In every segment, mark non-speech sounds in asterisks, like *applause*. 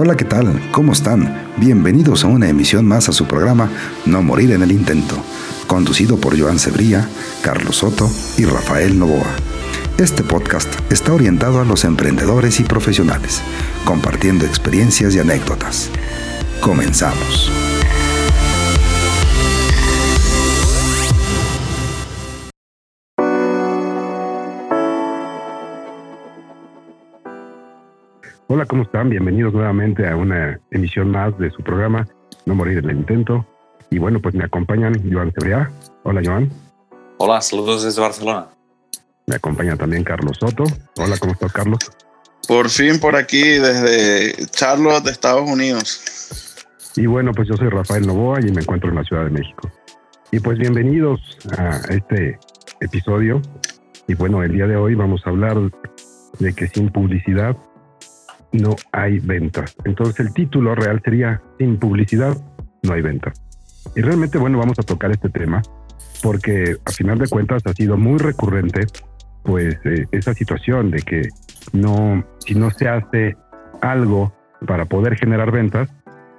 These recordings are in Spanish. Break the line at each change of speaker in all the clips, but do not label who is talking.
Hola, ¿qué tal? ¿Cómo están? Bienvenidos a una emisión más a su programa No Morir en el Intento, conducido por Joan Cebría, Carlos Soto y Rafael Novoa. Este podcast está orientado a los emprendedores y profesionales, compartiendo experiencias y anécdotas. Comenzamos. Hola, ¿cómo están? Bienvenidos nuevamente a una emisión más de su programa No Morir en el Intento. Y bueno, pues me acompañan Joan Cebrea. Hola, Joan.
Hola, saludos desde Barcelona.
Me acompaña también Carlos Soto. Hola, ¿cómo estás, Carlos?
Por fin por aquí, desde Charlotte, de Estados Unidos.
Y bueno, pues yo soy Rafael Novoa y me encuentro en la Ciudad de México. Y pues bienvenidos a este episodio. Y bueno, el día de hoy vamos a hablar de que sin publicidad no hay ventas. Entonces el título real sería Sin publicidad no hay ventas. Y realmente, bueno, vamos a tocar este tema porque a final de cuentas ha sido muy recurrente pues eh, esa situación de que no, si no se hace algo para poder generar ventas,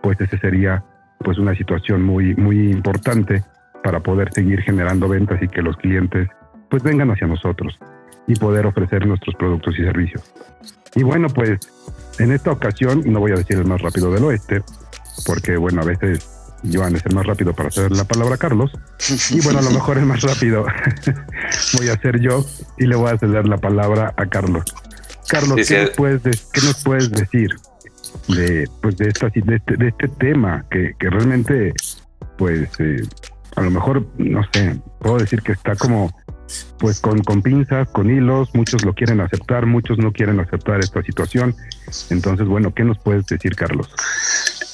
pues ese sería pues una situación muy, muy importante para poder seguir generando ventas y que los clientes pues vengan hacia nosotros y poder ofrecer nuestros productos y servicios. Y bueno, pues en esta ocasión, no voy a decir el más rápido del oeste, porque bueno, a veces Joan es el más rápido para hacer la palabra Carlos. Y bueno, a lo mejor el más rápido *laughs* voy a ser yo y le voy a ceder la palabra a Carlos. Carlos, ¿qué, Nos puedes ¿qué, nos puedes decir de, pues de, esta, de, este, de este tema que, que realmente, pues, eh, a lo mejor, no sé, puedo decir que está como pues con, con pinzas, con hilos, muchos lo quieren aceptar, muchos no quieren aceptar esta situación. Entonces, bueno, ¿qué nos puedes decir, Carlos?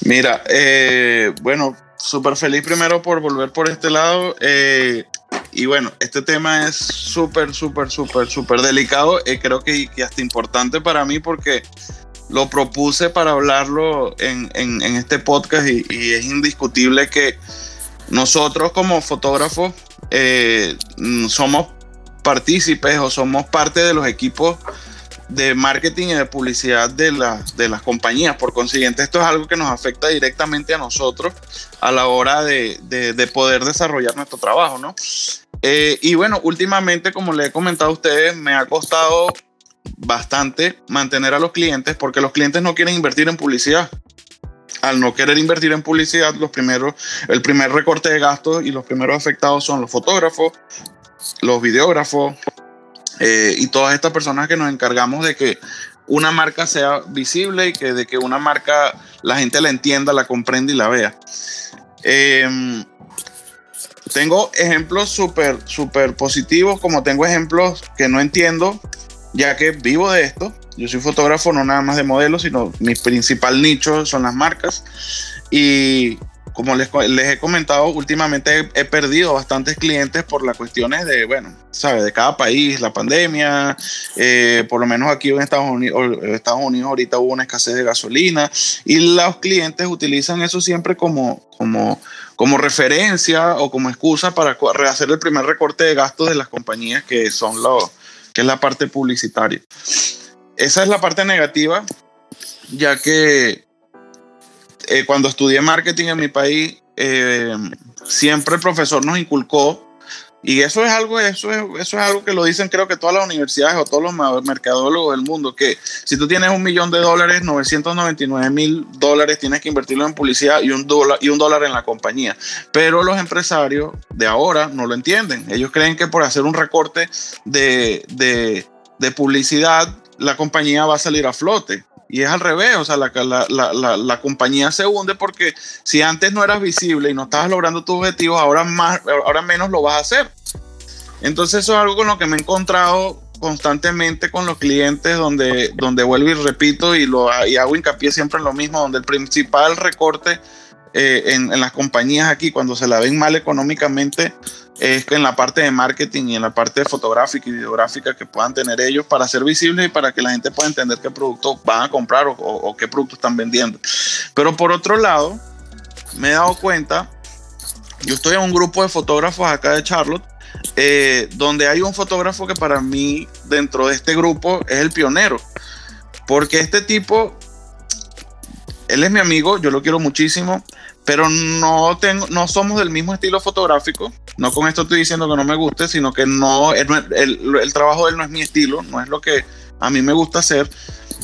Mira, eh, bueno, súper feliz primero por volver por este lado. Eh, y bueno, este tema es súper, súper, súper, súper delicado. Eh, creo que, que, hasta importante para mí porque lo propuse para hablarlo en, en, este podcast y, es indiscutible que nosotros como fotógrafos eh, somos partícipes o somos parte de los equipos de marketing y de publicidad de, la, de las compañías. Por consiguiente, esto es algo que nos afecta directamente a nosotros a la hora de, de, poder desarrollar nuestro trabajo, ¿no? Eh, y bueno, últimamente, como le he comentado a ustedes, me ha costado bastante mantener a los clientes porque los clientes no quieren invertir en publicidad al no querer invertir en publicidad, los primeros, el primer recorte de gastos y los primeros afectados son los fotógrafos, los videógrafos eh, y todas estas personas que nos encargamos de que una marca sea visible y que de que una marca la gente la entienda, la comprenda y la vea. Em, tengo ejemplos súper, súper positivos, como tengo ejemplos que no entiendo, ya que vivo de esto. Yo soy fotógrafo no nada más de modelos, sino mi principal nicho son las marcas. Y como les, les he comentado, últimamente he, perdido bastantes clientes por las cuestiones de, bueno, ¿sabes? De cada país, la pandemia, eh, por lo menos aquí en Estados Unidos, Estados Unidos ahorita hubo una escasez de gasolina y los clientes utilizan eso siempre como, como, como referencia o como excusa para hacer el primer recorte de gastos de las compañías que son los, que es la parte publicitaria. Esa es la parte negativa, ya que eh, cuando estudié marketing en mi país, eh, siempre el profesor nos inculcó, y eso es algo, eso es, eso es algo que lo dicen creo que todas las universidades o todos los mercadólogos del mundo, que si tú tienes un millón de dólares, 999 mil dólares tienes que invertirlo en publicidad y un, dólar, y un dólar en la compañía. Pero los empresarios de ahora no lo entienden. Ellos creen que por hacer un recorte de, de publicidad la compañía va a salir a flote. Y es al revés, o sea, la, la, la, compañía se hunde porque si antes no eras visible y no estabas logrando tus objetivos, ahora, más, ahora menos lo vas a hacer. Entonces eso es algo con lo que me he encontrado constantemente con los clientes, donde, donde vuelvo y repito y, lo, y hago hincapié siempre en lo mismo, donde el principal recorte eh, en, en, las compañías aquí, cuando se la ven mal económicamente, es que en la parte de marketing y en la parte fotográfica y videográfica que puedan tener ellos para ser visibles y para que la gente pueda entender qué producto van a comprar o, qué producto están vendiendo. Pero por otro lado, me he dado cuenta, yo estoy en un grupo de fotógrafos acá de Charlotte, eh, donde hay un fotógrafo que para mí dentro de este grupo es el pionero, porque este tipo él es mi amigo, yo lo quiero muchísimo, pero no, tengo, no somos del mismo estilo fotográfico. No con esto estoy diciendo que no me guste, sino que no, el, el, trabajo de él no es mi estilo, no es lo que a mí me gusta hacer.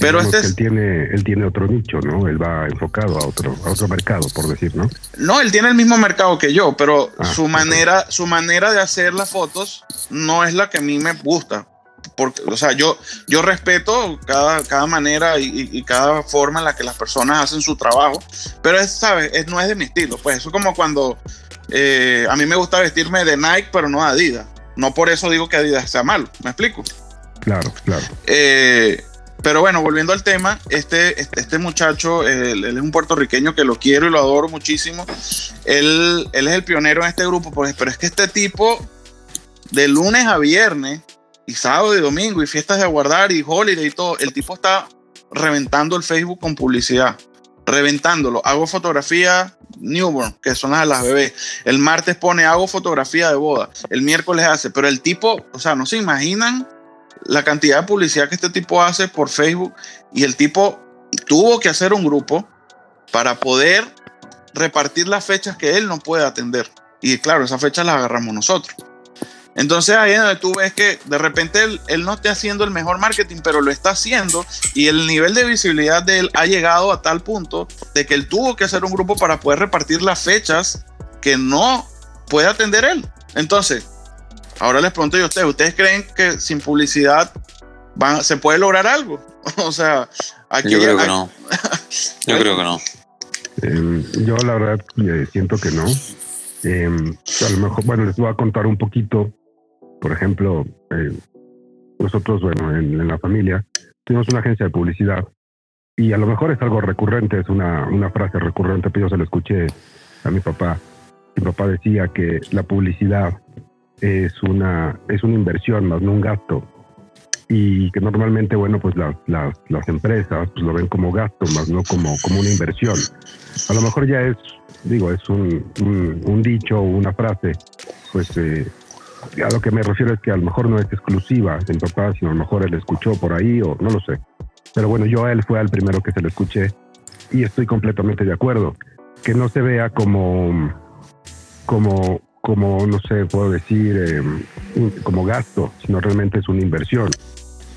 Pero este
él tiene él tiene otro nicho, ¿no? Él va enfocado a otro a otro mercado, por decir, ¿no?
No, él tiene el mismo mercado que yo, pero ah, su manera su manera de hacer las fotos no es la que a mí me gusta. Porque, o sea, yo, yo respeto cada, cada manera y, cada forma en la que las personas hacen su trabajo, pero es, ¿sabes? Es, no es de mi estilo. Pues eso es como cuando eh, a mí me gusta vestirme de Nike, pero no de Adidas. No por eso digo que Adidas sea malo, ¿me explico?
Claro, claro.
Eh, pero bueno, volviendo al tema, este, este, este muchacho, él, es un puertorriqueño que lo quiero y lo adoro muchísimo. Él, él es el pionero en este grupo, pues, pero es que este tipo, de lunes a viernes, y sábado y domingo, y fiestas de aguardar, y holiday y todo, el tipo está reventando el Facebook con publicidad. Reventándolo. Hago fotografía newborn, que son las de las bebés. El martes pone hago fotografía de boda. El miércoles hace. Pero el tipo, o sea, no se imaginan la cantidad de publicidad que este tipo hace por Facebook y el tipo tuvo que hacer un grupo para poder repartir las fechas que él no puede atender. Y claro, esas fechas las agarramos nosotros. Entonces ahí es donde tú ves que de repente él, él, no está haciendo el mejor marketing, pero lo está haciendo y el nivel de visibilidad de él ha llegado a tal punto de que él tuvo que hacer un grupo para poder repartir las fechas que no puede atender él. Entonces, Ahora les pregunto yo a ustedes, ¿ustedes creen que sin publicidad se puede lograr algo? *laughs* o sea,
aquí... Yo creo que no. *laughs* Yo creo que no.
Em, yo la verdad eh, siento que no. Em, a lo mejor, bueno, les voy a contar un poquito. Por ejemplo, eh, nosotros, bueno, en, la familia, tenemos una agencia de publicidad y a lo mejor es algo recurrente, es una, una frase recurrente, pero yo se lo escuché a mi papá. Mi papá decía que la publicidad es una, es una inversión más no un gasto. Y que normalmente, bueno, pues las, las, las empresas pues lo ven como gasto, más no como, como una inversión. A lo mejor ya es, digo, es un, un, dicho o una frase, pues eh, a lo que me refiero es que a lo mejor no es exclusiva de mi papá, sino a lo mejor él escuchó por ahí o no lo sé. Pero bueno, yo a él fue al primero que se lo escuché y estoy completamente de acuerdo. Que no se vea como, como como, no sé, puedo decir, em, como gasto, sino realmente es una inversión.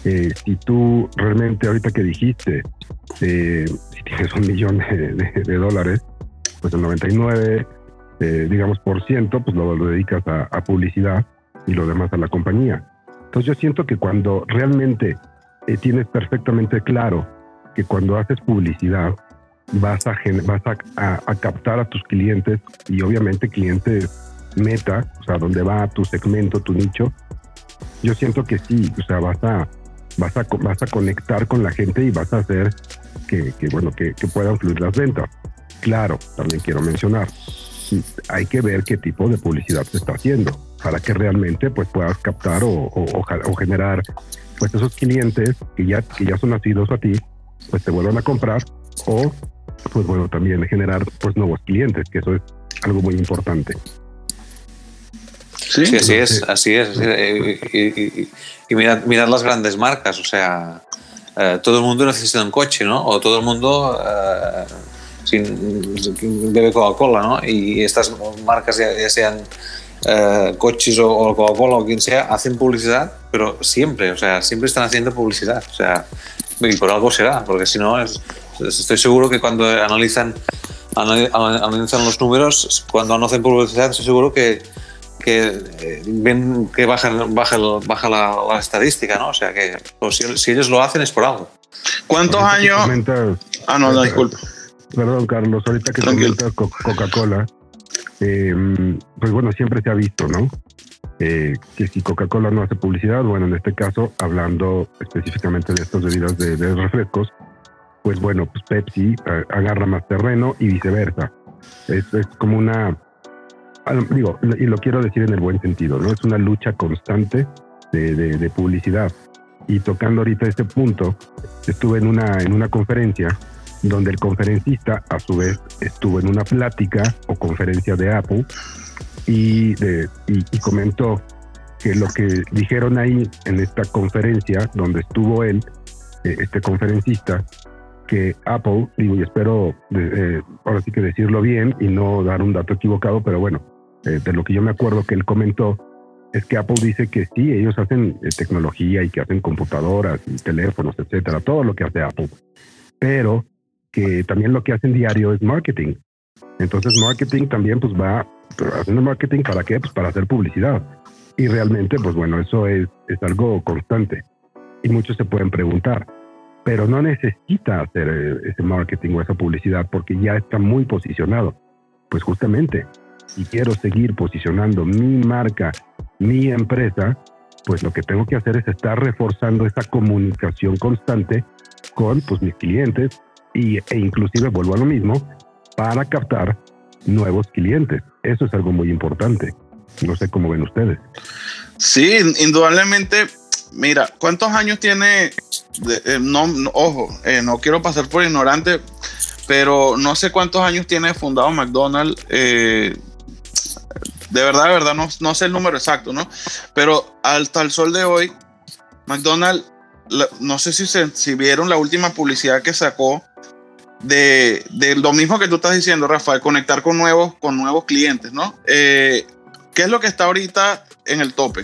Eh, si tú realmente, ahorita que dijiste, eh, si tienes un millón de, dólares, pues el 99, eh, digamos, por ciento, pues lo, dedicas a, publicidad y lo demás a la compañía. Entonces yo siento que cuando realmente tienes perfectamente claro que cuando haces publicidad vas a, vas a, a captar a tus clientes y obviamente clientes meta, o sea, donde va tu segmento, tu nicho, yo siento que sí, o sea, vas a, vas a, vas a conectar con la gente y vas a hacer que, bueno, que, puedan fluir las ventas. Claro, también quiero mencionar, hay que ver qué tipo de publicidad se está haciendo para que realmente pues puedas captar o, o, generar pues esos clientes que ya, que ya son nacidos a ti, pues te vuelvan a comprar o pues bueno, también generar pues nuevos clientes, que eso es algo muy importante.
Sí, así es, así es. Y, y, mirad, las grandes marcas, o sea, eh, todo el mundo necesita un coche, ¿no? O todo el mundo eh, sin, bebe Coca-Cola, ¿no? Y estas marcas, ya, sean eh, coches o, Coca-Cola o quien sea, hacen publicidad, pero siempre, o sea, siempre están haciendo publicidad. O sea, y por algo será, porque si no, estoy seguro que cuando analizan, analizan los números, cuando no hacen publicidad, estoy seguro que que eh, ven que baja, baja, baja la, estadística, ¿no? O sea que pues, si, ellos lo hacen es por algo.
¿Cuántos años? ah, no, no, disculpa.
Perdón, Carlos, ahorita que comentas Coca-Cola, em, pues bueno, siempre se ha visto, ¿no? Eh, que si Coca-Cola no hace publicidad, bueno, en este caso, hablando específicamente de estas bebidas de, de refrescos, pues bueno, pues Pepsi agarra más terreno y viceversa. Es, como una digo, y lo quiero decir en el buen sentido, ¿no? Es una lucha constante de, publicidad. Y tocando ahorita este punto, estuve en una, en una conferencia donde el conferencista a su vez estuvo en una plática o conferencia de Apple y, de, y, comentó que lo que dijeron ahí en esta conferencia donde estuvo él, eh, este conferencista, que Apple, digo, y espero eh, ahora sí que decirlo bien y no dar un dato equivocado, pero bueno, eh, de lo que yo me acuerdo que él comentó, es que Apple dice que sí, ellos hacen eh, tecnología y que hacen computadoras y teléfonos, etcétera, todo lo que hace Apple, pero que también lo que hacen diario es marketing. Entonces, marketing también pues va haciendo marketing para qué? Pues para hacer publicidad. Y realmente, pues bueno, eso es, es algo constante. Y muchos se pueden preguntar, pero no necesita hacer eh, ese marketing o esa publicidad porque ya está muy posicionado. Pues justamente, si quiero seguir posicionando mi marca, mi empresa, pues lo que tengo que hacer es estar reforzando esa comunicación constante con pues, mis clientes y, e inclusive vuelvo a lo mismo para captar nuevos clientes. Eso es algo muy importante. No sé cómo ven ustedes.
Sí, indudablemente. Mira, ¿cuántos años tiene eh, no, ojo, eh, no quiero pasar por ignorante, pero no sé cuántos años tiene fundado McDonald's. Eh, de verdad, de verdad, no, no, sé el número exacto, ¿no? Pero hasta el sol de hoy, McDonald's, no sé si, se, si vieron la última publicidad que sacó de, de, lo mismo que tú estás diciendo, Rafael, conectar con nuevos, con nuevos clientes, ¿no? ¿Qué es lo que está ahorita en el tope?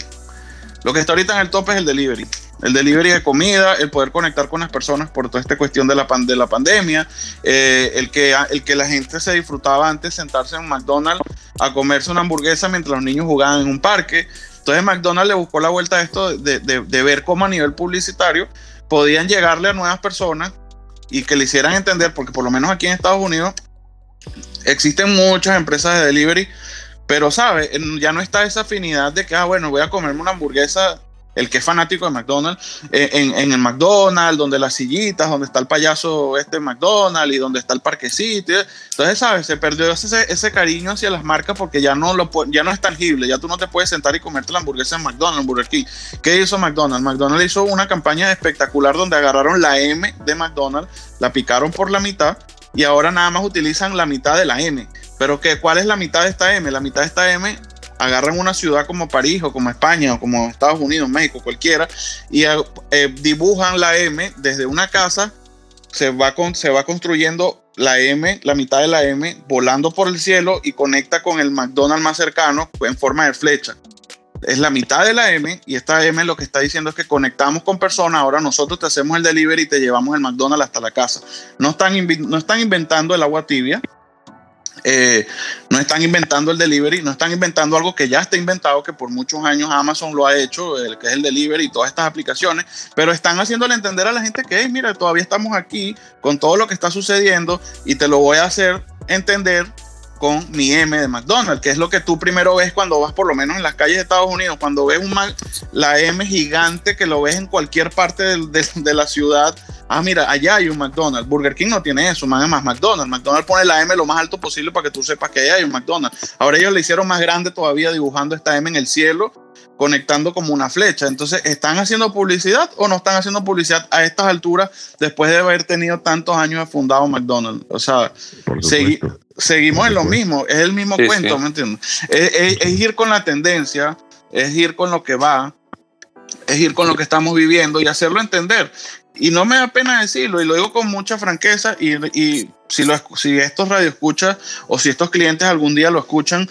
Lo que está ahorita en el tope es el delivery el delivery de comida, el poder conectar con las personas por toda esta cuestión de la, de la pandemia, eh, el, que, el que la gente se disfrutaba antes sentarse en McDonald's a comerse una hamburguesa mientras los niños jugaban en un parque. Entonces McDonald's le buscó la vuelta a esto de, de ver cómo a nivel publicitario podían llegarle a nuevas personas y que le hicieran entender, porque por lo menos aquí en Estados Unidos existen muchas empresas de delivery, pero sabe, ya no está esa afinidad de que, ah, bueno, voy a comerme una hamburguesa el que es fanático de McDonald's, eh, en, el McDonald's, donde las sillitas, donde está el payaso este McDonald's y donde está el parquecito. Entonces, ¿sabes? Se perdió ese, ese cariño hacia las marcas porque ya no, lo, ya no es tangible, ya tú no te puedes sentar y comerte la hamburguesa en McDonald's, Burger King. ¿Qué hizo McDonald's? McDonald's hizo una campaña espectacular donde agarraron la M de McDonald's, la picaron por la mitad y ahora nada más utilizan la mitad de la M. Pero ¿qué, ¿cuál es la mitad de esta M? La mitad de esta M agarran una ciudad como París o como España o como Estados Unidos, México, cualquiera, y eh, dibujan la M desde una casa, se va, con, se va construyendo la M, la mitad de la M, volando por el cielo y conecta con el McDonald's más cercano en forma de flecha. Es la mitad de la M y esta M lo que está diciendo es que conectamos con personas, ahora nosotros te hacemos el delivery y te llevamos el McDonald's hasta la casa. No están, no están inventando el agua tibia, eh, no están inventando el delivery, no están inventando algo que ya está inventado, que por muchos años Amazon lo ha hecho, el que es el delivery y todas estas aplicaciones, pero están haciéndole entender a la gente que, mira, todavía estamos aquí con todo lo que está sucediendo y te lo voy a hacer entender con mi M de McDonald's, que es lo que tú primero ves cuando vas por lo menos en las calles de Estados Unidos, cuando ves un la M gigante que lo ves en cualquier parte de, la ciudad. Ah, mira, allá hay un McDonald's. Burger King no tiene eso, más más McDonald's. McDonald's pone la M lo más alto posible para que tú sepas que allá hay un McDonald's. Ahora ellos le hicieron más grande todavía dibujando esta M en el cielo conectando como una flecha. Entonces, ¿están haciendo publicidad o no están haciendo publicidad a estas alturas después de haber tenido tantos años de fundado McDonald's? O sea, seguimos en lo mismo, es el mismo cuento, ¿me entiendes? Es, ir con la tendencia, es ir con lo que va, es ir con lo que estamos viviendo y hacerlo entender. Y no me da pena decirlo, y lo digo con mucha franqueza, y, y si, lo, si estos radioescuchas o si estos clientes algún día lo escuchan,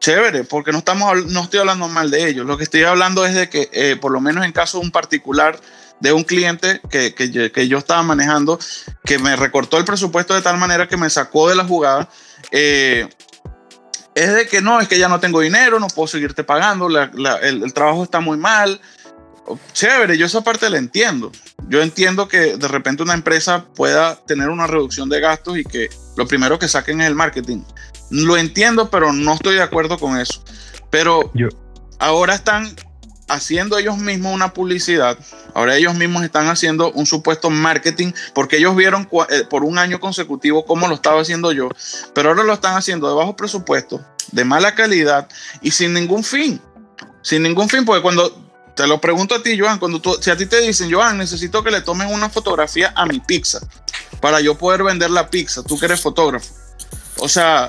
chévere, porque no, estamos, no estoy hablando mal de ellos. Lo que estoy hablando es de que, eh, por lo menos en caso de un particular, de un cliente que, que, yo estaba manejando, que me recortó el presupuesto de tal manera que me sacó de la jugada, eh, es de que no, es que ya no tengo dinero, no puedo seguirte pagando, el, el, trabajo está muy mal. Chévere, yo esa parte la entiendo. Yo entiendo que de repente una empresa pueda tener una reducción de gastos y que lo primero que saquen es el marketing. Lo entiendo, pero no estoy de acuerdo con eso. Pero ahora están haciendo ellos mismos una publicidad, ahora ellos mismos están haciendo un supuesto marketing, porque ellos vieron eh, por un año consecutivo cómo lo estaba haciendo yo, pero ahora lo están haciendo de bajo presupuesto, de mala calidad y sin ningún fin. Sin ningún fin, porque cuando te lo pregunto a ti, Joan, cuando tú, si a ti te dicen, Joan, necesito que le tomen una fotografía a mi pizza para yo poder vender la pizza, tú que eres fotógrafo. O sea,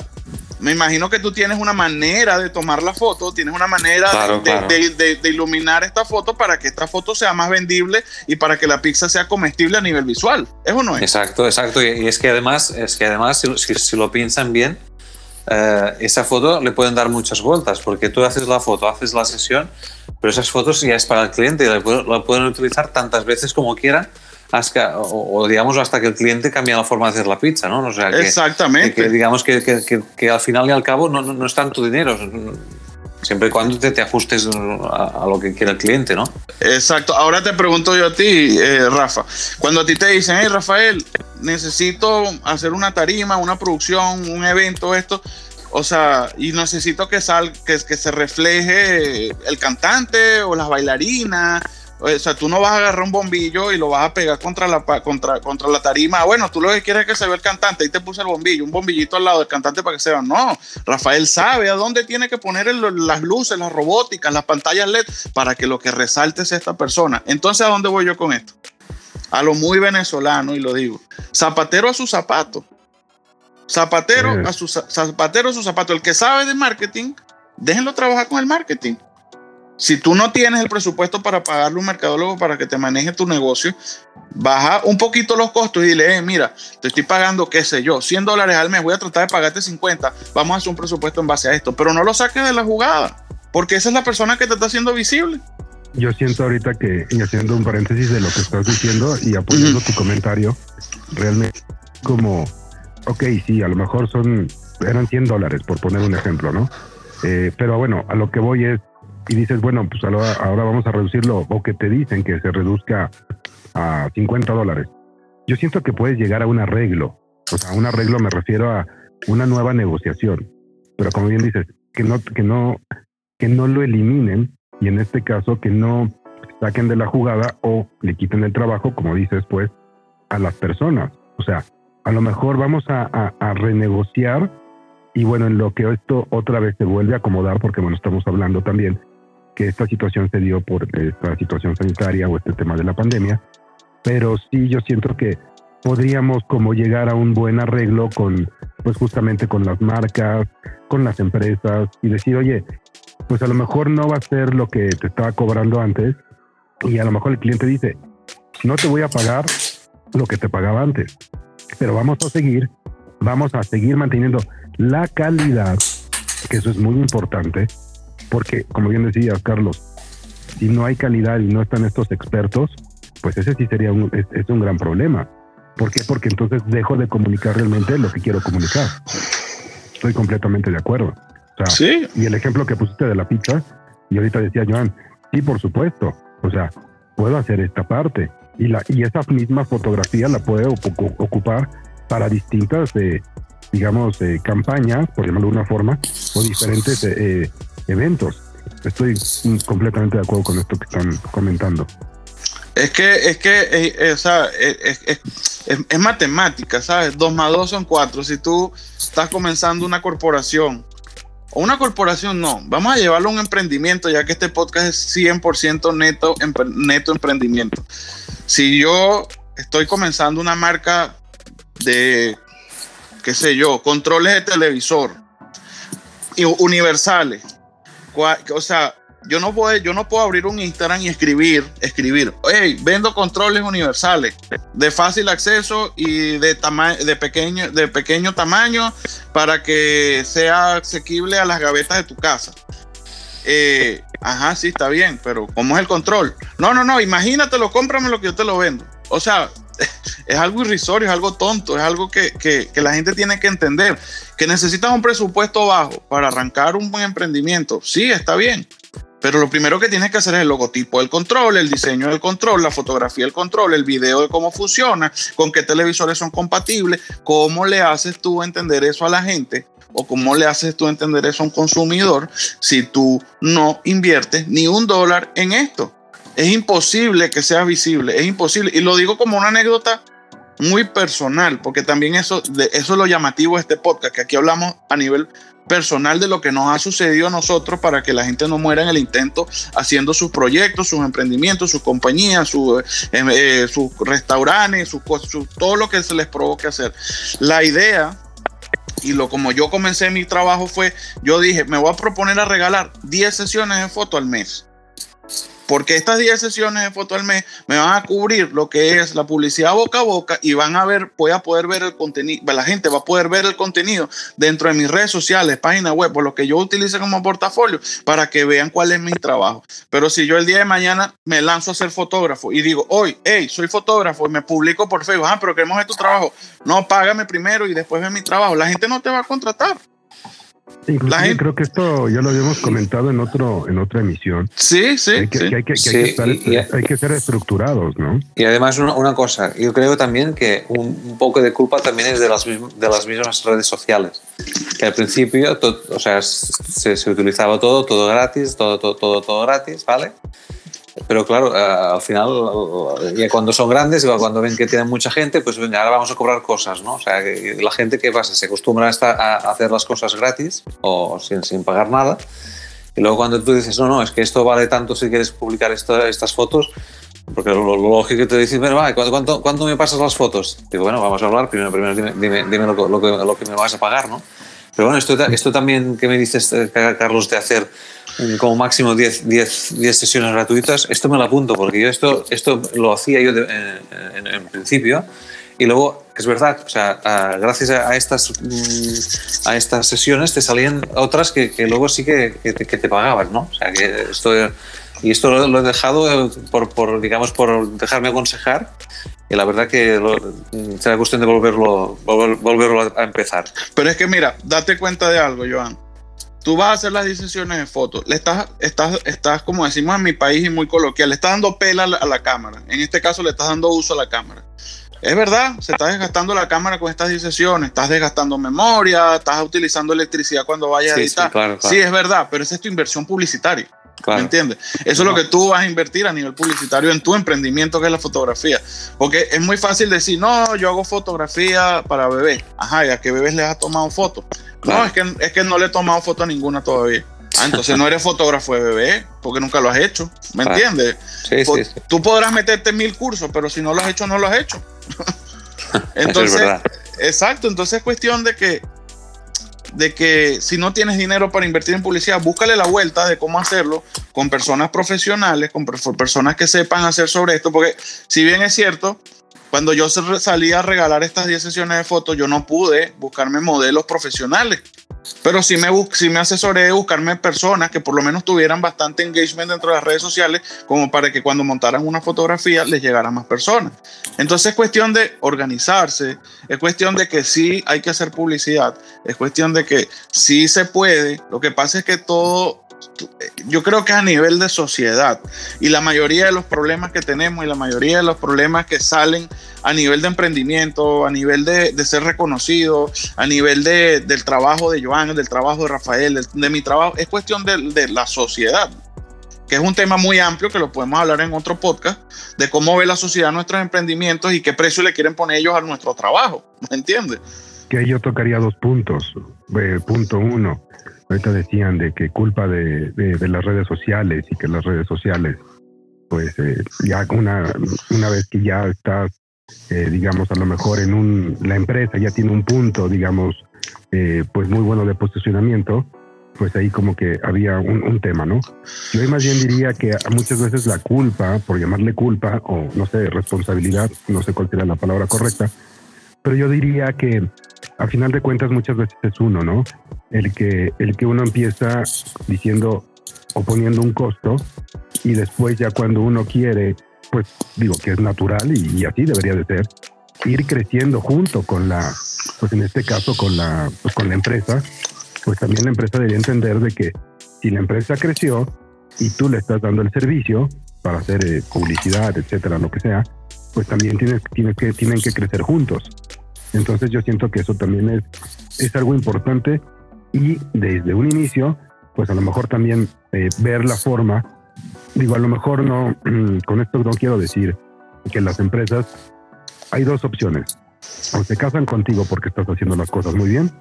me imagino que tú tienes una manera de tomar la foto, tienes una manera de, iluminar esta foto para que esta foto sea más vendible y para que la pizza sea comestible a nivel visual. ¿Es o no es?
Exacto, exacto. Y, es que además, es que además si, lo piensan bien, eh, esa foto le pueden dar muchas vueltas porque tú haces la foto, haces la sesión, pero esas fotos ya es para el cliente y la, la pueden utilizar tantas veces como quieran hasta, o, digamos hasta que el cliente cambia la forma de hacer la pizza, ¿no? O sea, que,
Exactamente.
Que, digamos que, que, al final y al cabo no, no, es tanto dinero, siempre y cuando te, te ajustes a, lo que quiere el cliente, ¿no?
Exacto. Ahora te pregunto yo a ti, eh, Rafa, cuando a ti te dicen, hey Rafael, necesito hacer una tarima, una producción, un evento, esto, o sea, y necesito que, sal, que, que se refleje el cantante o las bailarinas o sea, tú no vas a agarrar un bombillo y lo vas a pegar contra la, contra, contra la tarima. Bueno, tú lo que quieres es que se vea el cantante. Ahí te puse el bombillo, un bombillito al lado del cantante para que se vea. No, Rafael sabe a dónde tiene que poner las luces, las robóticas, las pantallas LED para que lo que resalte sea esta persona. Entonces, ¿a dónde voy yo con esto? A lo muy venezolano, y lo digo. Zapatero a su zapato. Zapatero a su zapatero a su zapato. El que sabe de marketing, déjenlo trabajar con el marketing. Si tú no tienes el presupuesto para pagarle un mercadólogo para que te maneje tu negocio, baja un poquito los costos y dile, eh, mira, te estoy pagando, qué sé yo, 100 dólares al mes, voy a tratar de pagarte 50, vamos a hacer un presupuesto en base a esto, pero no lo saques de la jugada, porque esa es la persona que te está haciendo visible.
Yo siento ahorita que, y haciendo un paréntesis de lo que estás diciendo y apoyando tu comentario, realmente como, ok, sí, a lo mejor son, eran 100 dólares, por poner un ejemplo, ¿no? Eh, pero bueno, a lo que voy es, y dices, bueno, pues ahora, vamos a reducirlo, o que te dicen que se reduzca a 50 dólares. Yo siento que puedes llegar a un arreglo. O sea, un arreglo me refiero a una nueva negociación. Pero como bien dices, que no, que no, que no lo eliminen y en este caso que no saquen de la jugada o le quiten el trabajo, como dices, pues, a las personas. O sea, a lo mejor vamos a, a renegociar y bueno, en lo que esto otra vez se vuelve a acomodar, porque bueno, estamos hablando también que esta situación se dio por esta situación sanitaria o este tema de la pandemia, pero sí yo siento que podríamos como llegar a un buen arreglo con, pues justamente con las marcas, con las empresas y decir, oye, pues a lo mejor no va a ser lo que te estaba cobrando antes y a lo mejor el cliente dice, no te voy a pagar lo que te pagaba antes, pero vamos a seguir, vamos a seguir manteniendo la calidad, que eso es muy importante, porque, como bien decías, Carlos, si no hay calidad y no están estos expertos, pues ese sí sería un, es, un gran problema. ¿Por qué? Porque entonces dejo de comunicar realmente lo que quiero comunicar. Estoy completamente de acuerdo.
sí.
Y el ejemplo que pusiste de la pizza, y ahorita decía Joan, sí, por supuesto. O sea, puedo hacer esta parte. Y, la, y esa misma fotografía la puedo ocupar para distintas, eh, digamos, eh, campañas, por llamarlo de una forma, o diferentes eh, eventos. Estoy completamente de acuerdo con esto que están comentando.
Es que, es que, eh, eh, o sea, es, es, matemática, ¿sabes? Dos más dos son cuatro. Si tú estás comenzando una corporación, o una corporación no, vamos a llevarlo a un emprendimiento, ya que este podcast es 100% neto, neto emprendimiento. Si yo estoy comenzando una marca de, qué sé yo, controles de televisor universales, o sea, yo no puedo, yo no puedo abrir un Instagram y escribir, escribir, hey, vendo controles universales de fácil acceso y de de pequeño, de pequeño tamaño para que sea asequible a las gavetas de tu casa. Eh, ajá, sí, está bien, pero ¿cómo es el control? No, no, no, imagínatelo, cómprame lo que yo te lo vendo. O sea, es algo irrisorio, es algo tonto, es algo que, que, la gente tiene que entender. Que necesitas un presupuesto bajo para arrancar un buen emprendimiento. Sí, está bien. Pero lo primero que tienes que hacer es el logotipo del control, el diseño del control, la fotografía del control, el video de cómo funciona, con qué televisores son compatibles, cómo le haces tú entender eso a la gente o cómo le haces tú entender eso a un consumidor si tú no inviertes ni un dólar en esto es imposible que sea visible, es imposible. Y lo digo como una anécdota muy personal, porque también eso, eso es lo llamativo de este podcast, que aquí hablamos a nivel personal de lo que nos ha sucedido a nosotros para que la gente no muera en el intento haciendo sus proyectos, sus emprendimientos, sus compañías, sus, eh, eh, sus restaurantes, sus, todo lo que se les provoque hacer. La idea y lo como yo comencé mi trabajo fue, yo dije, me voy a proponer a regalar 10 sesiones de foto al mes porque estas 10 sesiones de foto al mes me van a cubrir lo que es la publicidad boca a boca y van a ver, voy a poder ver el contenido, la gente va a poder ver el contenido dentro de mis redes sociales, página web, por lo que yo utilice como portafolio, para que vean cuál es mi trabajo. Pero si yo el día de mañana me lanzo a ser fotógrafo y digo, hoy, hey, soy fotógrafo y me publico por Facebook, ah, pero queremos ver tu trabajo, no, págame primero y después ve mi trabajo, la gente no te va a contratar.
Inclusive creo que esto ya lo habíamos comentado en otro en otra emisión.
Sí, sí.
Hay que, Hay, que, hay que, ser estructurados, ¿no?
Y además una, cosa, yo creo también que un, poco de culpa también es de las, de las mismas redes sociales. Que al principio, o sea, se, se, utilizaba todo, todo gratis, todo, todo, todo, todo gratis, ¿vale? Pero claro, eh, al final, cuando son grandes, cuando ven que tienen mucha gente, pues venga, ahora vamos a cobrar cosas, ¿no? O sea, la gente que pasa se acostumbra a, hacer las cosas gratis o sin, sin, pagar nada. Y luego cuando tú dices, no, no, es que esto vale tanto si quieres publicar estas fotos, porque lo, lógico que te dices, bueno, va, ¿cuánto, ¿cuánto, me pasas las fotos? Digo, bueno, vamos a hablar, primero, primero dime, dime, dime lo, lo, que, lo, que, me vas a pagar, ¿no? Pero bueno, esto, esto también que me dices, eh, Carlos, de hacer como máximo 10, 10, 10 sesiones gratuitas, esto me lo apunto, porque yo esto, esto lo hacía yo en, principio. Y luego, es verdad, o sea, gracias a, estas, mm, a estas sesiones te salían otras que, que luego sí que, que, te, pagaban, ¿no? O sea, que esto, y esto lo, he dejado por, por, digamos, por dejarme aconsejar. Y la verdad que será cuestión de volverlo, volverlo a empezar.
Pero es que mira, date cuenta de algo, Joan tú vas a hacer las 10 sesiones de fotos, le estás, estás, estás, como decimos en mi país y muy coloquial, le estás dando pela a la, cámara. En este caso le estás dando uso a la cámara. Es verdad, se está desgastando la cámara con estas 10 sesiones, estás desgastando memoria, estás utilizando electricidad cuando vayas a editar. Sí, es verdad, pero esa es tu inversión publicitaria. ¿Me entiendes? Eso es lo que tú vas a invertir a nivel publicitario en tu emprendimiento, que es la fotografía. Porque es muy fácil decir, no, yo hago fotografía para bebés. Ajá, ¿y a qué bebés les has tomado fotos? No, es que, es que no le he tomado foto a ninguna todavía. Ah, entonces no eres fotógrafo de bebé, porque nunca lo has hecho. ¿Me entiendes? Sí, sí, sí. Tú podrás meterte mil cursos, pero si no lo has hecho, no lo has hecho. *laughs* entonces, exacto. Entonces es cuestión de que, de que si no tienes dinero para invertir en publicidad, búscale la vuelta de cómo hacerlo con personas profesionales, con personas que sepan hacer sobre esto, porque si bien es cierto, cuando yo salí a regalar estas 10 sesiones de fotos, yo no pude buscarme modelos profesionales. Pero sí me, sí me asesoré de buscarme personas que por lo menos tuvieran bastante engagement dentro de las redes sociales, como para que cuando montaran una fotografía les llegara más personas. Entonces es cuestión de organizarse, es cuestión de que sí hay que hacer publicidad, es cuestión de que sí se puede. Lo que pasa es que todo yo creo que a nivel de sociedad y la mayoría de los problemas que tenemos y la mayoría de los problemas que salen a nivel de emprendimiento, a nivel de, ser reconocido, a nivel de, del trabajo de Joan, del trabajo de Rafael, de, mi trabajo, es cuestión de, la sociedad, que es un tema muy amplio que lo podemos hablar en otro podcast, de cómo ve la sociedad nuestros emprendimientos y qué precio le quieren poner ellos a nuestro trabajo, ¿me entiendes?
Que yo tocaría dos puntos. Eh, punto uno, ahorita decían de que culpa de, de, las redes sociales y que las redes sociales, pues eh, ya una, una vez que ya estás, eh, digamos, a lo mejor en un, la empresa ya tiene un punto, digamos, eh, pues muy bueno de posicionamiento, pues ahí como que había un, un, tema, ¿no? Yo más bien diría que muchas veces la culpa, por llamarle culpa, o no sé, responsabilidad, no sé cuál sería la palabra correcta, pero yo diría que a final de cuentas muchas veces es uno, ¿no? El que, el que uno empieza diciendo o poniendo un costo y después ya cuando uno quiere, pues digo que es natural y, así debería de ser, ir creciendo junto con la, pues en este caso con la, pues con la empresa, pues también la empresa debería entender de que si la empresa creció y tú le estás dando el servicio para hacer eh, publicidad, etcétera, lo que sea, pues también tienes, tienes que, tienen que crecer juntos. Entonces yo siento que eso también es, es algo importante y desde un inicio, pues a lo mejor también eh, ver la forma, digo, a lo mejor no, *clears throat* con esto no quiero decir que las empresas, hay dos opciones, o se casan contigo porque estás haciendo las cosas muy bien,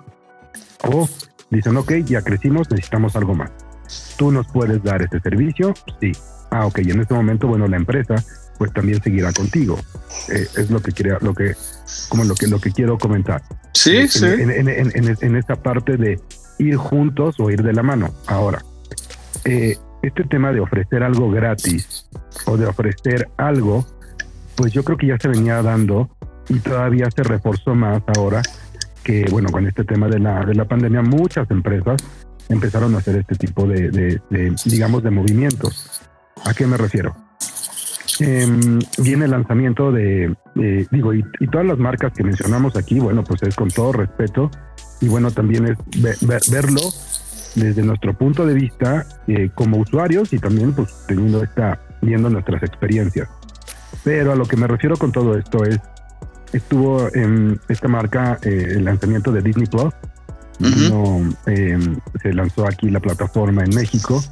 o dicen, ok, ya crecimos, necesitamos algo más. ¿Tú nos puedes dar ese servicio? Sí. Ah, ok, y en este momento, bueno, la empresa pues también seguirá contigo. Eh, es lo que quería, lo que, como lo que, lo que quiero comentar.
Sí, sí.
En, esta parte de ir juntos o ir de la mano. Ahora, eh, este tema de ofrecer algo gratis o de ofrecer algo, pues yo creo que ya se venía dando y todavía se reforzó más ahora que, bueno, con este tema de la, de la pandemia, muchas empresas empezaron a hacer este tipo de, digamos, de movimientos. ¿A qué me refiero? Em, viene el lanzamiento de, digo, y, todas las marcas que mencionamos aquí, bueno, pues es con todo respeto. Y bueno, también es verlo desde nuestro punto de vista eh, como usuarios y también pues teniendo esta, viendo nuestras experiencias. Pero a lo que me refiero con todo esto es, estuvo en esta marca eh, el lanzamiento de Disney Plus, em, se lanzó aquí la plataforma en México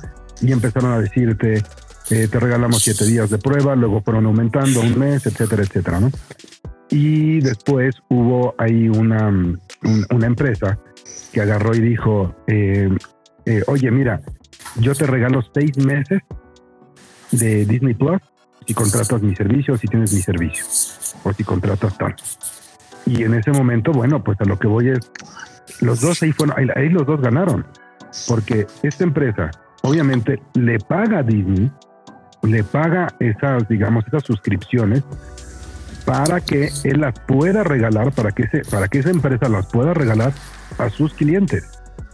y empezaron a decirte eh, te regalamos siete días de prueba, luego fueron aumentando un mes, etcétera, etcétera, ¿no? Y después hubo ahí una, una empresa que agarró y dijo, eh, eh, oye, mira, yo te regalo seis meses de Disney Plus si contratas mi servicio, si tienes mi servicio, o si contratas tal. Y en ese momento, bueno, pues a lo que voy es, los dos ahí fueron, ahí los dos ganaron, porque esta empresa obviamente le paga a Disney le paga esas, digamos, esas suscripciones para que él las pueda regalar, para que, para que esa empresa las pueda regalar a sus clientes.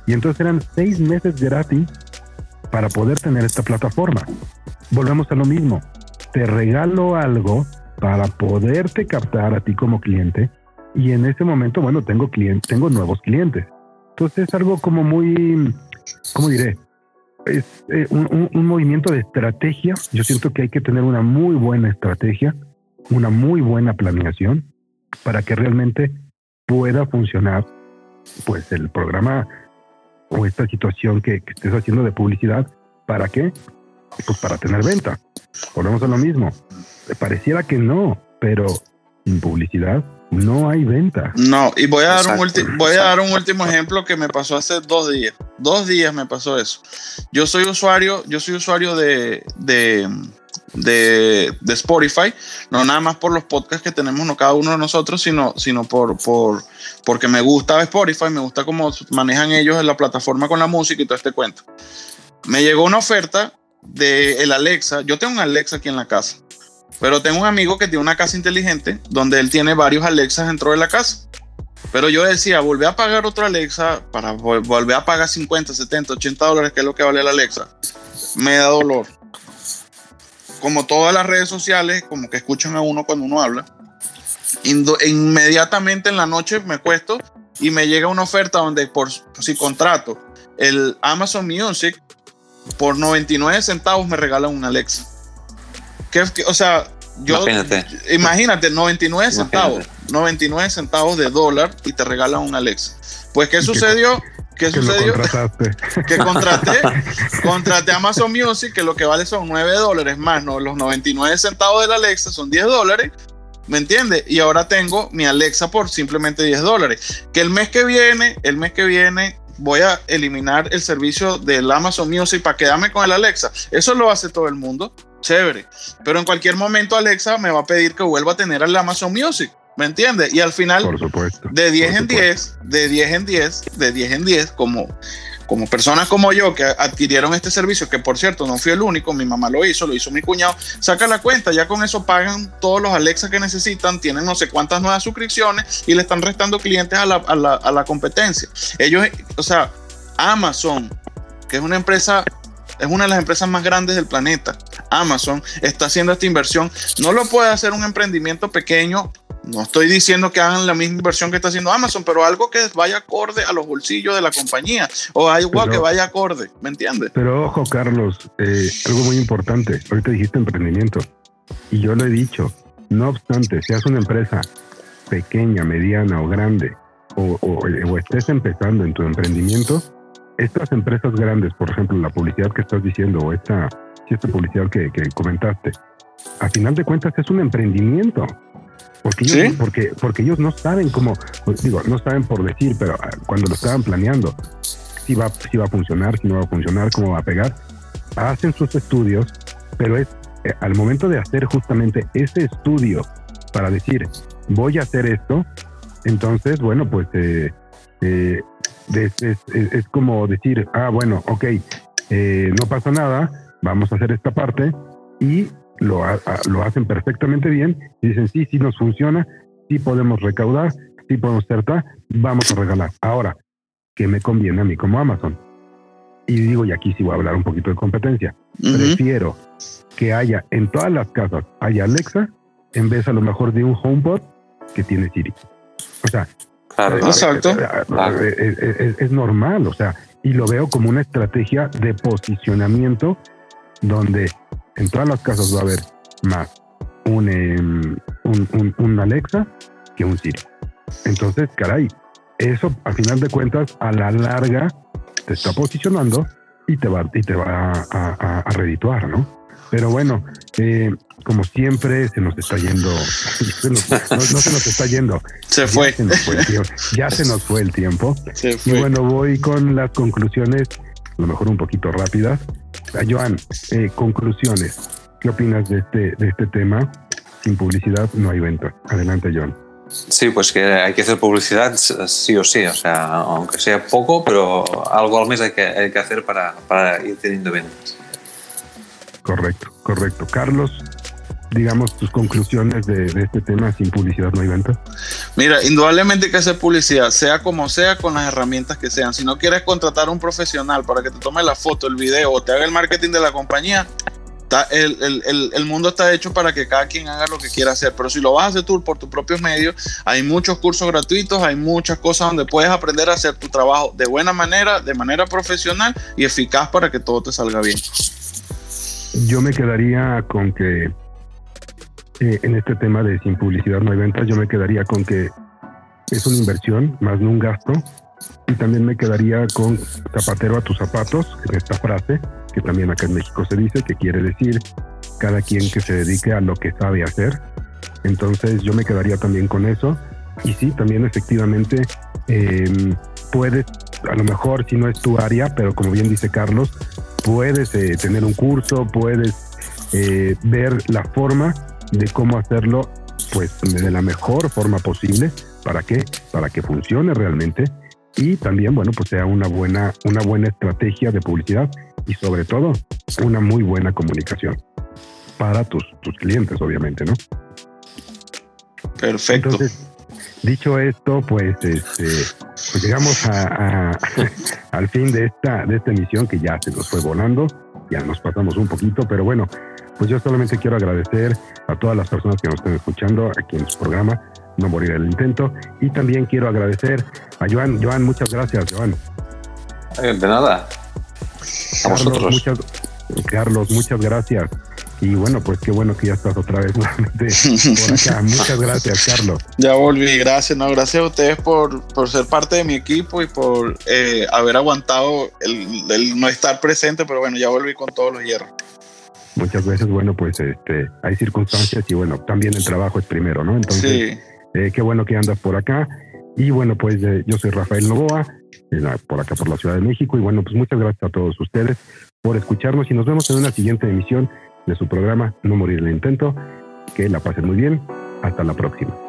Y entonces eran seis meses gratis para poder tener esta plataforma. Volvemos a lo mismo. Te regalo algo para poderte captar a ti como cliente y en ese momento, bueno, tengo tengo nuevos clientes. Entonces es algo como muy, ¿cómo diré? Es eh, un, movimiento de estrategia. Yo siento que hay que tener una muy buena estrategia, una muy buena planeación para que realmente pueda funcionar pues el programa o esta situación que, que estés haciendo de publicidad. ¿Para qué? Pues para tener venta. Volvemos a lo mismo. Pareciera que no, pero sin publicidad no hay venta.
No, y voy a, dar un voy a dar un último ejemplo que me pasó hace dos días. Dos días me pasó eso. Yo soy usuario, yo soy usuario de, de, de, Spotify, no nada más por los podcasts que tenemos no cada uno de nosotros, sino, sino por, por, porque me gusta Spotify, me gusta cómo manejan ellos en la plataforma con la música y todo este cuento. Me llegó una oferta de el Alexa. Yo tengo un Alexa aquí en la casa. Pero tengo un amigo que tiene una casa inteligente donde él tiene varios Alexas dentro de la casa. Pero yo decía, volver a pagar otro Alexa para volver a pagar 50, 70, 80 dólares, que es lo que vale el Alexa, me da dolor. Como todas las redes sociales, como que escuchan a uno cuando uno habla, inmediatamente en la noche me cuesto y me llega una oferta donde por si contrato el Amazon Music por 99 centavos me regalan un Alexa o sea, yo. Imagínate. 99 centavos. 99 centavos de dólar y te regalan un Alexa. Pues, ¿qué sucedió? ¿Qué sucedió? *laughs* que contraté, *laughs* contraté Amazon Music, que lo que vale son 9 dólares más, ¿no? Los 99 centavos del Alexa son 10 dólares. ¿Me entiendes? Y ahora tengo mi Alexa por simplemente 10 dólares. Que el mes que viene, el mes que viene, voy a eliminar el servicio del Amazon Music para quedarme con el Alexa. Eso lo hace todo el mundo chévere. Pero en cualquier momento Alexa me va a pedir que vuelva a tener el Amazon Music. ¿Me entiendes? Y al final,
Por supuesto.
de 10 en 10, de 10 en 10, de 10 en 10, como, como personas como yo que adquirieron este servicio, que por cierto no fui el único, mi mamá lo hizo, lo hizo mi cuñado, saca la cuenta, ya con eso pagan todos los Alexa que necesitan, tienen no sé cuántas nuevas suscripciones y le están restando clientes a la, a la, a la competencia. Ellos, o sea, Amazon, que es una empresa es una de las empresas más grandes del planeta. Amazon está haciendo esta inversión. No lo puede hacer un emprendimiento pequeño. No estoy diciendo que hagan la misma inversión que está haciendo Amazon, pero algo que vaya acorde a los bolsillos de la compañía o algo que vaya acorde, ¿me entiendes?
Pero ojo, Carlos, eh, algo muy importante. Ahorita dijiste emprendimiento y yo lo he dicho. No obstante, seas una empresa pequeña, mediana o grande o, o estés empezando en tu emprendimiento, estas empresas grandes, por ejemplo, la publicidad que estás diciendo o esta, esta publicidad que, comentaste, a final de cuentas es un emprendimiento. Porque ellos, porque, porque ellos no saben cómo, pues, digo, no saben por decir, pero ah, cuando lo estaban planeando, si va, si va a funcionar, si no va a funcionar, cómo va a pegar, hacen sus estudios, pero es eh, al momento de hacer justamente ese estudio para decir, voy a hacer esto, Entonces, bueno, pues eh, eh, es, es, es, como decir, ah, bueno, ok, no pasa nada, vamos a hacer esta parte y lo, lo hacen perfectamente bien y dicen, sí, sí nos funciona, sí podemos recaudar, sí podemos acertar, vamos a regalar. Ahora, ¿qué me conviene a mí como Amazon? Y digo, y aquí sí voy a hablar un poquito de competencia. Prefiero que haya en todas las casas, haya Alexa, en vez a lo mejor de un HomePod que tiene Siri. O sea,
exacto.
Es, normal, o sea, y lo veo como una estrategia de posicionamiento donde en todas las casas va a haber más un, em, un, un, Alexa que un Siri. Entonces, caray, eso a final de cuentas a la larga te está posicionando y te va, y te va a, a, a redituar, ¿no? Pero bueno, eh, como siempre, se nos está yendo. *laughs* no, se nos está yendo.
Se fue.
Ya se nos fue el tiempo. Y bueno, voy con las conclusiones, a lo mejor un poquito rápidas. Ah, Joan, eh, conclusiones. ¿Qué opinas de este, de este tema? Sin publicidad no hay venta. Adelante, Joan.
Sí, pues que hay que hacer publicidad sí o sí, o sea, aunque sea poco, pero algo al mes hay que, hay que hacer para, para ir teniendo ventas.
Correcto, correcto. Carlos, digamos, tus conclusiones de, este tema, sin publicidad no hay venta?
Mira, indudablemente que hacer publicidad, sea como sea, con las herramientas que sean. Si no quieres contratar a un profesional para que te tome la foto, el video o te haga el marketing de la compañía, el, el, el, mundo está hecho para que cada quien haga lo que quiera hacer. Pero si lo vas a hacer tú por tus propios medios, hay muchos cursos gratuitos, hay muchas cosas donde puedes aprender a hacer tu trabajo de buena manera, de manera profesional y eficaz para que todo te salga bien.
Yo me quedaría con que eh, en este tema de sin publicidad no hay ventas, yo me quedaría con que es una inversión más no un gasto. Y también me quedaría con zapatero a tus zapatos, en esta frase, que también acá en México se dice, que quiere decir cada quien que se dedique a lo que sabe hacer. Entonces yo me quedaría también con eso. Y sí, también efectivamente em, puedes, a lo mejor si no es tu área, pero como bien dice Carlos, puedes eh, tener un curso, puedes eh, ver la forma de cómo hacerlo pues de la mejor forma posible. ¿Para qué? Para que funcione realmente y también, bueno, pues sea una buena, una buena estrategia de publicidad y sobre todo una muy buena comunicación para tus, tus clientes, obviamente, ¿no?
Perfecto.
Entonces, dicho esto, pues, este, pues llegamos a, *laughs* al fin de esta, de esta emisión que ya se nos fue volando, ya nos pasamos un poquito, pero bueno, pues yo solamente quiero agradecer a todas las personas que nos están escuchando aquí en su programa, No Morir el Intento, y también quiero agradecer a Joan. Joan, muchas gracias, Joan.
Eh, de nada.
A Carlos, muchas, Carlos, muchas gracias. Y bueno, pues qué bueno que ya estás otra vez *laughs* nuevamente por acá. *laughs* Muchas gracias, Carlos.
Ya volví, gracias, no, gracias a ustedes por, por ser parte de mi equipo y por eh, haber aguantado el, el, no estar presente, pero bueno, ya volví con todos los hierros
muchas veces, bueno, pues este, hay circunstancias y bueno, también el trabajo es primero, ¿no? Entonces, eh, qué bueno que andas por acá. Y bueno, pues eh, yo soy Rafael Novoa, por acá por la Ciudad de México. Y bueno, pues muchas gracias a todos ustedes por escucharnos y nos vemos en una siguiente emisión de su programa No Morir el Intento. Que la pasen muy bien. Hasta la próxima.